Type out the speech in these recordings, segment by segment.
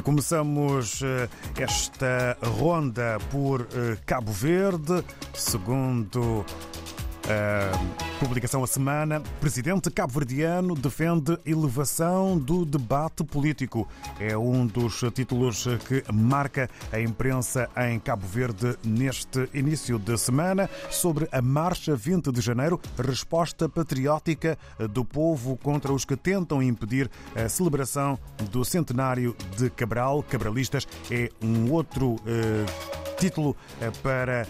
E começamos eh, esta ronda por eh, Cabo Verde, segundo a publicação a semana, presidente cabo-verdiano defende elevação do debate político. É um dos títulos que marca a imprensa em Cabo Verde neste início de semana sobre a Marcha 20 de Janeiro, resposta patriótica do povo contra os que tentam impedir a celebração do centenário de Cabral. Cabralistas é um outro eh, título eh, para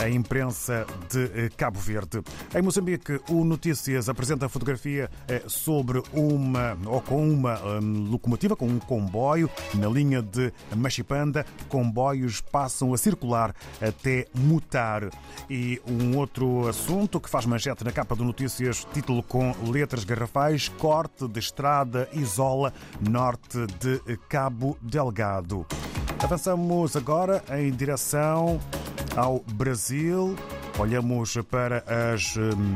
a imprensa de eh, Cabo Verde. Em Moçambique, o Notícias apresenta a fotografia eh, sobre uma, ou com uma hum, locomotiva, com um comboio na linha de Machipanda. Comboios passam a circular até mutar. E um outro assunto que faz manchete na capa do Notícias, título com letras garrafais: Corte de estrada isola norte de Cabo Delgado. Avançamos agora em direção ao Brasil. Olhamos para as hum,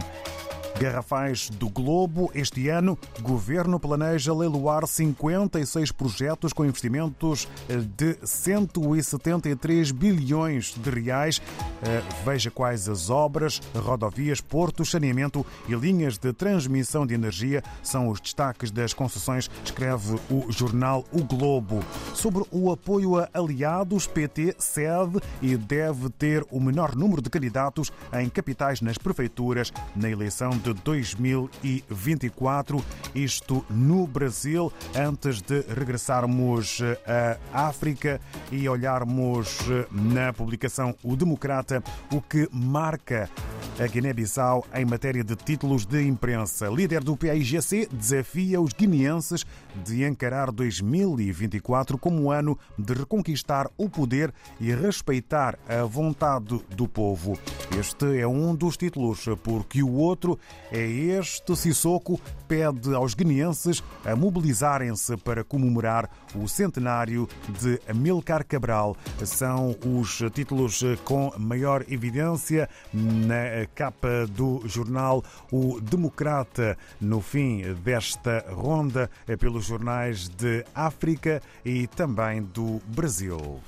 garrafais do Globo. Este ano, governo planeja leiloar 56 projetos com investimentos eh, de 173 bilhões de reais. Eh, veja quais as obras, rodovias, portos, saneamento e linhas de transmissão de energia são os destaques das concessões, escreve o jornal O Globo. Sobre o apoio a aliados, PT cede e deve ter o menor número de candidatos em capitais nas prefeituras na eleição de 2024. Isto no Brasil, antes de regressarmos à África e olharmos na publicação O Democrata, o que marca a Guiné-Bissau em matéria de títulos de imprensa. Líder do PAIGC desafia os guineenses de encarar 2024 como ano de reconquistar o poder e respeitar a vontade do povo. Este é um dos títulos, porque o outro é este. Sissoko pede aos guineenses a mobilizarem-se para comemorar o centenário de Amilcar Cabral. São os títulos com maior evidência capa do jornal O Democrata, no fim desta ronda pelos jornais de África e também do Brasil.